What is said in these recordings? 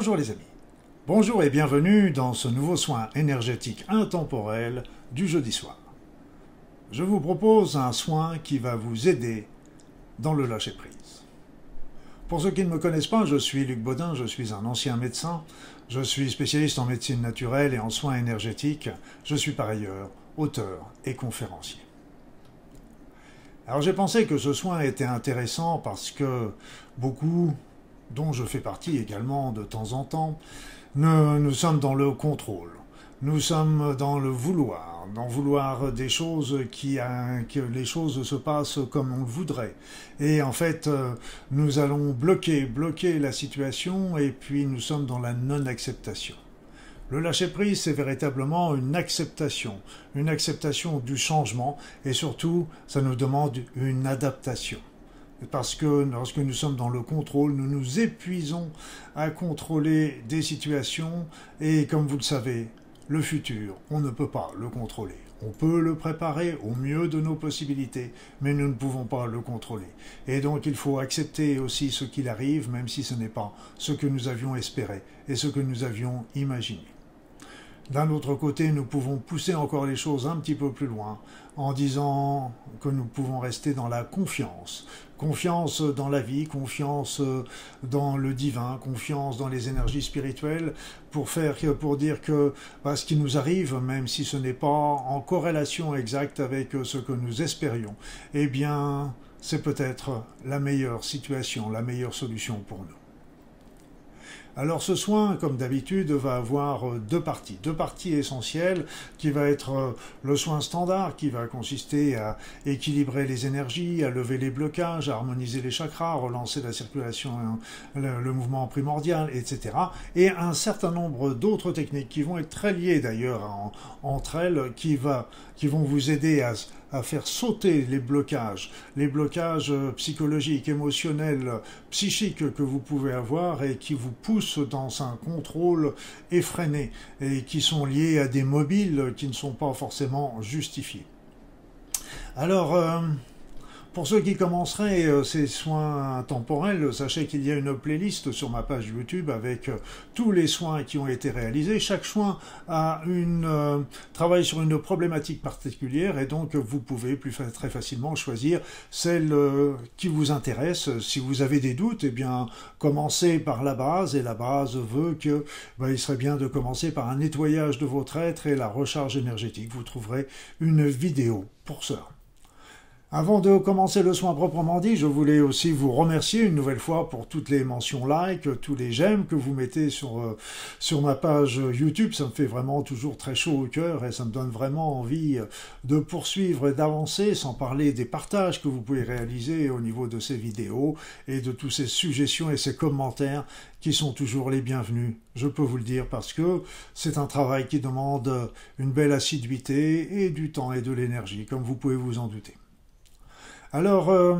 Bonjour les amis. Bonjour et bienvenue dans ce nouveau soin énergétique intemporel du jeudi soir. Je vous propose un soin qui va vous aider dans le lâcher-prise. Pour ceux qui ne me connaissent pas, je suis Luc Baudin, je suis un ancien médecin, je suis spécialiste en médecine naturelle et en soins énergétiques, je suis par ailleurs auteur et conférencier. Alors j'ai pensé que ce soin était intéressant parce que beaucoup, dont je fais partie également de temps en temps, nous, sommes dans le contrôle. Nous sommes dans le vouloir, dans vouloir des choses qui, que les choses se passent comme on le voudrait. Et en fait, euh, nous allons bloquer, bloquer la situation et puis nous sommes dans la non-acceptation. Le lâcher-prise, c'est véritablement une acceptation, une acceptation du changement et surtout, ça nous demande une adaptation parce que lorsque nous sommes dans le contrôle, nous nous épuisons à contrôler des situations et comme vous le savez, le futur, on ne peut pas le contrôler. On peut le préparer au mieux de nos possibilités, mais nous ne pouvons pas le contrôler. Et donc il faut accepter aussi ce qu'il arrive, même si ce n'est pas ce que nous avions espéré et ce que nous avions imaginé. D'un autre côté, nous pouvons pousser encore les choses un petit peu plus loin en disant que nous pouvons rester dans la confiance. Confiance dans la vie, confiance dans le divin, confiance dans les énergies spirituelles pour faire, pour dire que bah, ce qui nous arrive, même si ce n'est pas en corrélation exacte avec ce que nous espérions, eh bien, c'est peut-être la meilleure situation, la meilleure solution pour nous. Alors ce soin, comme d'habitude, va avoir euh, deux parties. Deux parties essentielles qui va être euh, le soin standard qui va consister à équilibrer les énergies, à lever les blocages, à harmoniser les chakras, à relancer la circulation, euh, le, mouvement primordial, etc. Et un certain nombre d'autres techniques qui vont être très liées d'ailleurs entre elles, qui, va, qui vont vous aider à à faire sauter les blocages, les blocages euh, psychologiques, émotionnels, psychiques que vous pouvez avoir et qui vous poussent dans un contrôle effréné et qui sont liés à des mobiles qui ne sont pas forcément justifiés. Alors, euh, pour ceux qui commenceraient euh, ces soins temporels, sachez qu'il y a une playlist sur ma page YouTube avec euh, tous les soins qui ont été réalisés. Chaque soin a une euh, travaille sur une problématique particulière et donc vous pouvez plus très facilement choisir celle qui vous intéresse. Si vous avez des doutes, eh bien commencez par la base et la base veut que ben, il serait bien de commencer par un nettoyage de votre être et la recharge énergétique. Vous trouverez une vidéo pour ça. Avant de commencer le soin proprement dit, je voulais aussi vous remercier une nouvelle fois pour toutes les mentions like, tous les j'aime que vous mettez sur, euh, sur ma page YouTube. Ça me fait vraiment toujours très chaud au cœur et ça me donne vraiment envie de poursuivre et d'avancer, sans parler des partages que vous pouvez réaliser au niveau de ces vidéos et de toutes ces suggestions et ces commentaires qui sont toujours les bienvenus, je peux vous le dire, parce que c'est un travail qui demande une belle assiduité et du temps et de l'énergie, comme vous pouvez vous en douter. Alors, euh,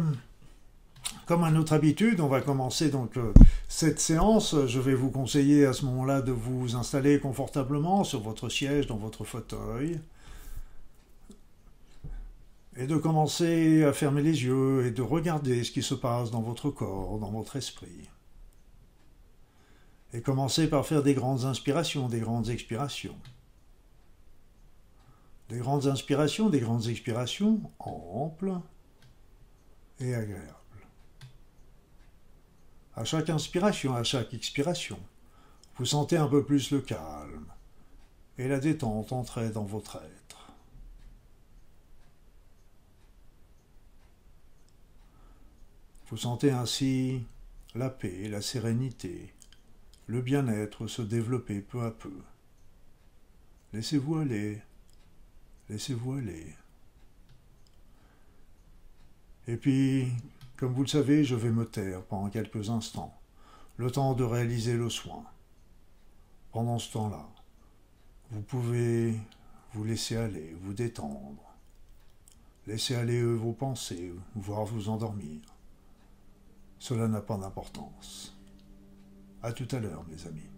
comme à notre habitude, on va commencer donc euh, cette séance. Je vais vous conseiller à ce moment-là de vous installer confortablement sur votre siège, dans votre fauteuil, et de commencer à fermer les yeux et de regarder ce qui se passe dans votre corps, dans votre esprit. Et commencer par faire des grandes inspirations, des grandes expirations. Des grandes inspirations, des grandes expirations amples agréable. À chaque inspiration, à chaque expiration, vous sentez un peu plus le calme et la détente entrer dans votre être. Vous sentez ainsi la paix, la sérénité, le bien-être se développer peu à peu. Laissez-vous aller, laissez-vous aller. Et puis, comme vous le savez, je vais me taire pendant quelques instants, le temps de réaliser le soin. Pendant ce temps-là, vous pouvez vous laisser aller, vous détendre, laisser aller vos pensées, voire vous endormir. Cela n'a pas d'importance. À tout à l'heure, mes amis.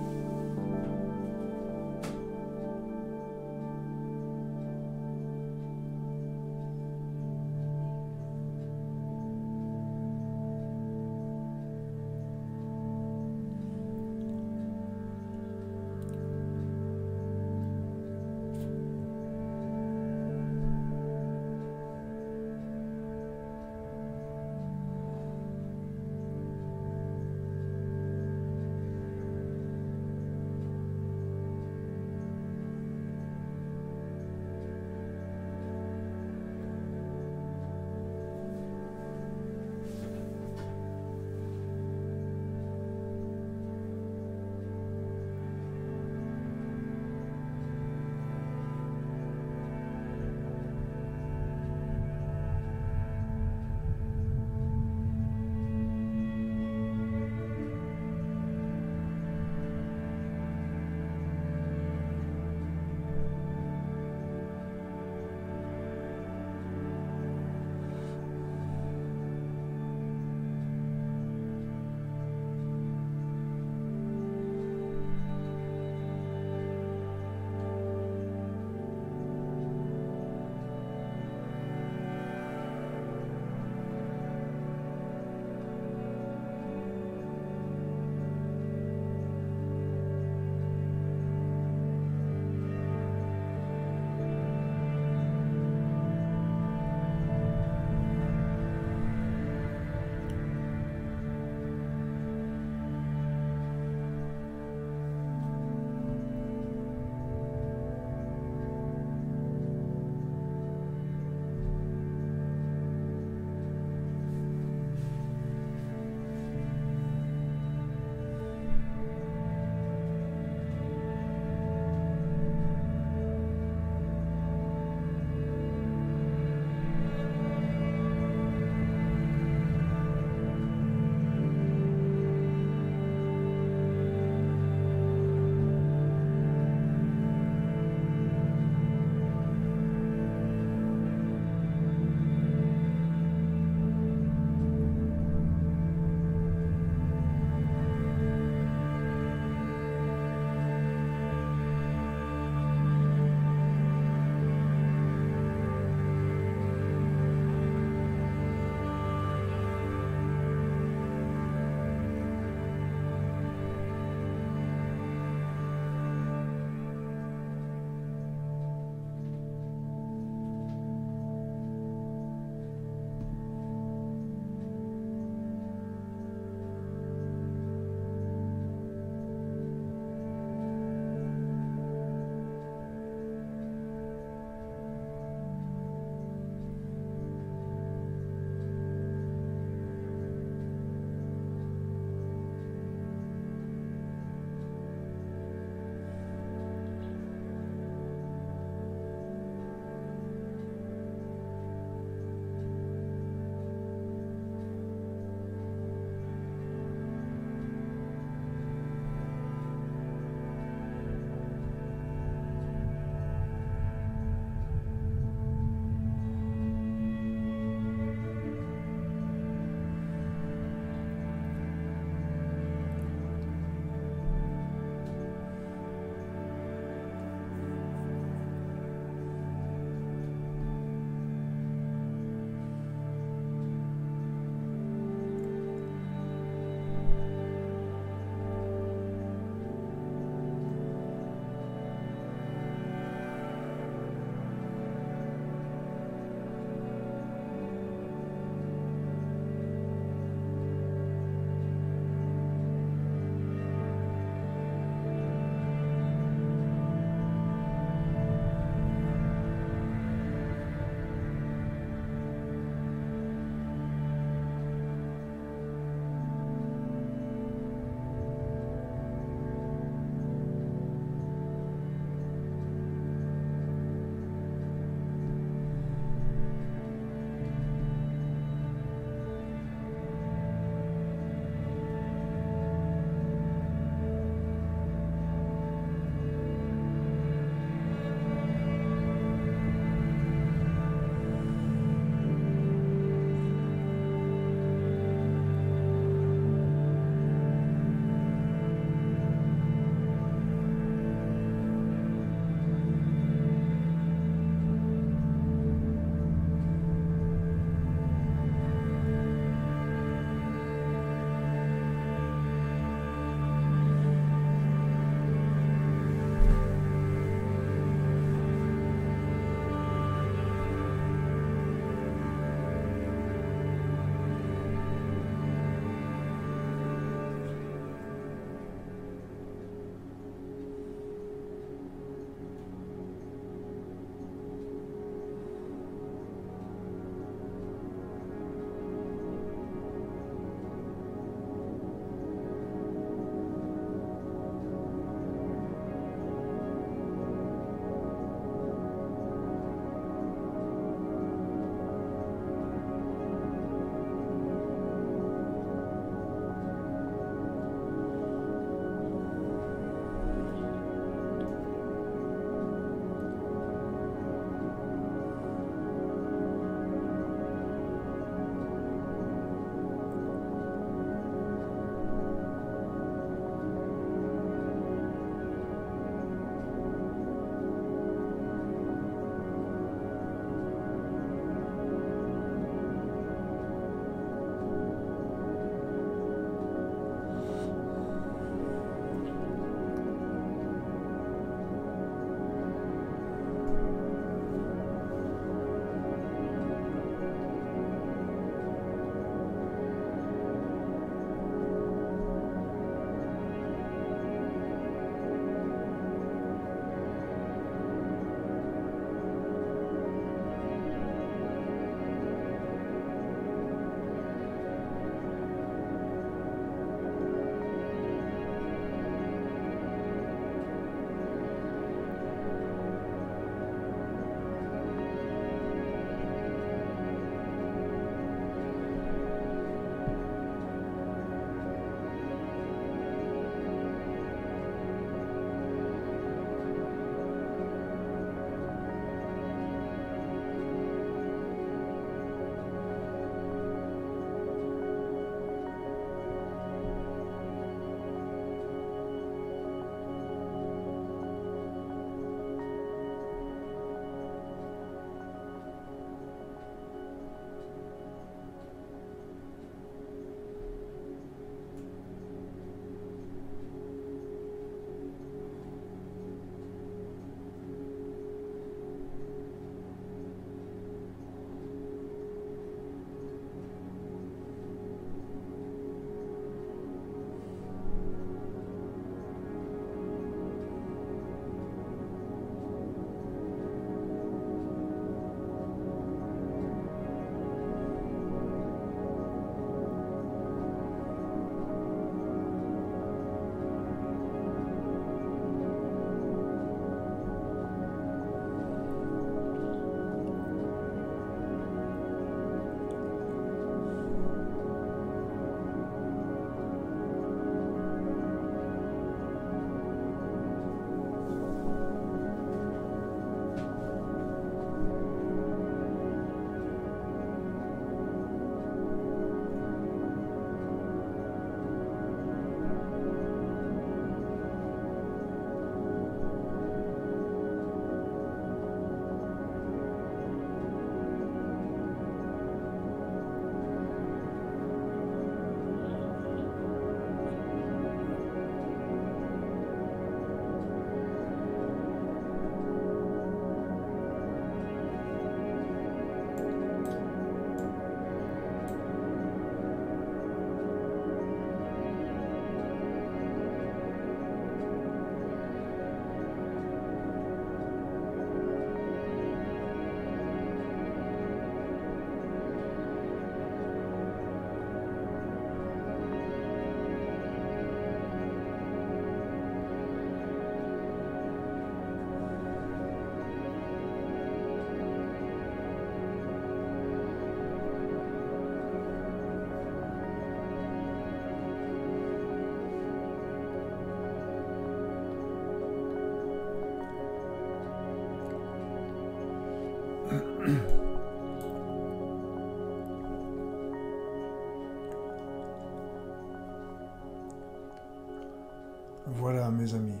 Mes amis.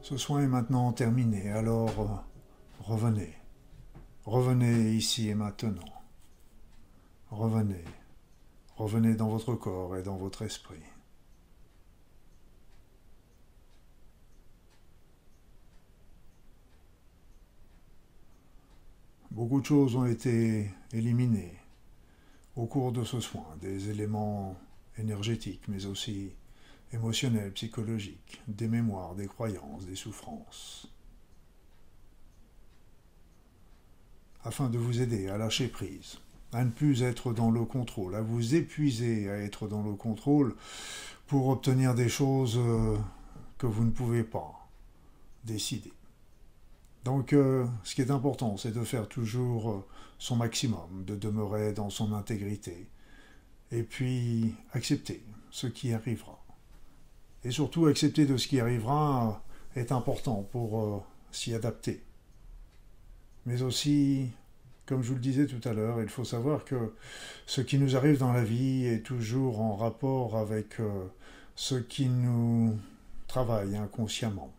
Ce soin est maintenant terminé, alors euh, revenez. Revenez ici et maintenant. Revenez. Revenez dans votre corps et dans votre esprit. Beaucoup de choses ont été éliminées au cours de ce soin, des éléments énergétiques, mais aussi émotionnels, psychologiques, des mémoires, des croyances, des souffrances. Afin de vous aider à lâcher prise, à ne plus être dans le contrôle, à vous épuiser à être dans le contrôle pour obtenir des choses euh, que vous ne pouvez pas décider. Donc euh, ce qui est important, c'est de faire toujours euh, son maximum, de demeurer dans son intégrité, et puis accepter ce qui arrivera. Et surtout accepter de ce qui arrivera est important pour s'y adapter. Mais aussi comme je vous le disais tout à l'heure, il faut savoir que ce qui nous arrive dans la vie est toujours en rapport avec euh, ce qui nous travaille inconsciemment.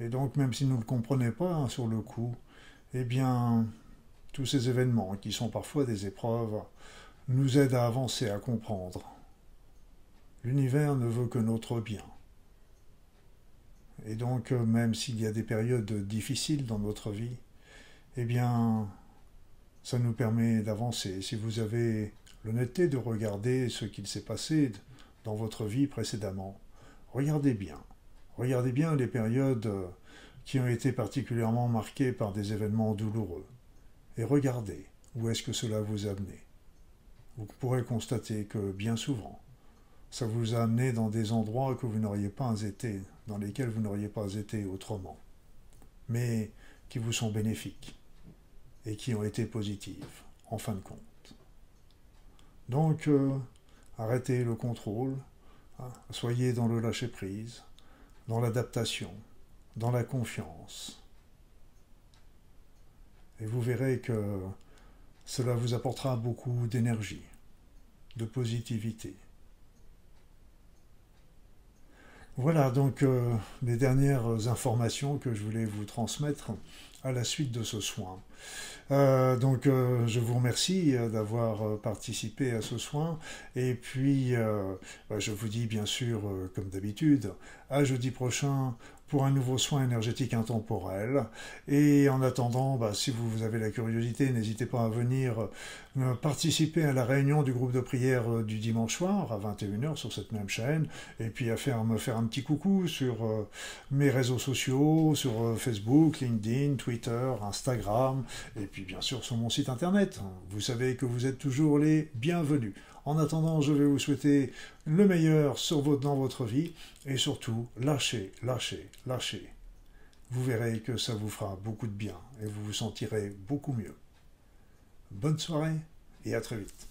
Et donc, même si nous ne le comprenons pas hein, sur le coup, eh bien, tous ces événements, qui sont parfois des épreuves, nous aident à avancer, à comprendre. L'univers ne veut que notre bien. Et donc, euh, même s'il y a des périodes difficiles dans notre vie, eh bien, ça nous permet d'avancer. Si vous avez l'honnêteté de regarder ce qu'il s'est passé dans votre vie précédemment, regardez bien. Regardez bien les périodes qui ont été particulièrement marquées par des événements douloureux. Et regardez où est-ce que cela vous a amené. Vous pourrez constater que bien souvent, ça vous a amené dans des endroits que vous n'auriez pas été, dans lesquels vous n'auriez pas été autrement, mais qui vous sont bénéfiques et qui ont été positives, en fin de compte. Donc, euh, arrêtez le contrôle, hein, soyez dans le lâcher-prise, dans l'adaptation, dans la confiance. Et vous verrez que cela vous apportera beaucoup d'énergie, de positivité. Voilà donc euh, les dernières informations que je voulais vous transmettre à la suite de ce soin. Euh, donc euh, je vous remercie d'avoir participé à ce soin et puis bah, je vous dis bien sûr comme d'habitude à jeudi prochain pour un nouveau soin énergétique intemporel. Et en attendant, bah, si vous avez la curiosité, n'hésitez pas à venir euh, participer à la réunion du groupe de prière euh, du dimanche soir à 21h sur cette même chaîne, et puis à faire, me faire un petit coucou sur euh, mes réseaux sociaux, sur Facebook, LinkedIn, Twitter, Instagram, et puis bien sûr sur mon site internet. Vous savez que vous êtes toujours les bienvenus. En attendant, je vais vous souhaiter le meilleur dans votre vie et surtout, lâchez, lâchez, lâchez. Vous verrez que ça vous fera beaucoup de bien et vous vous sentirez beaucoup mieux. Bonne soirée et à très vite.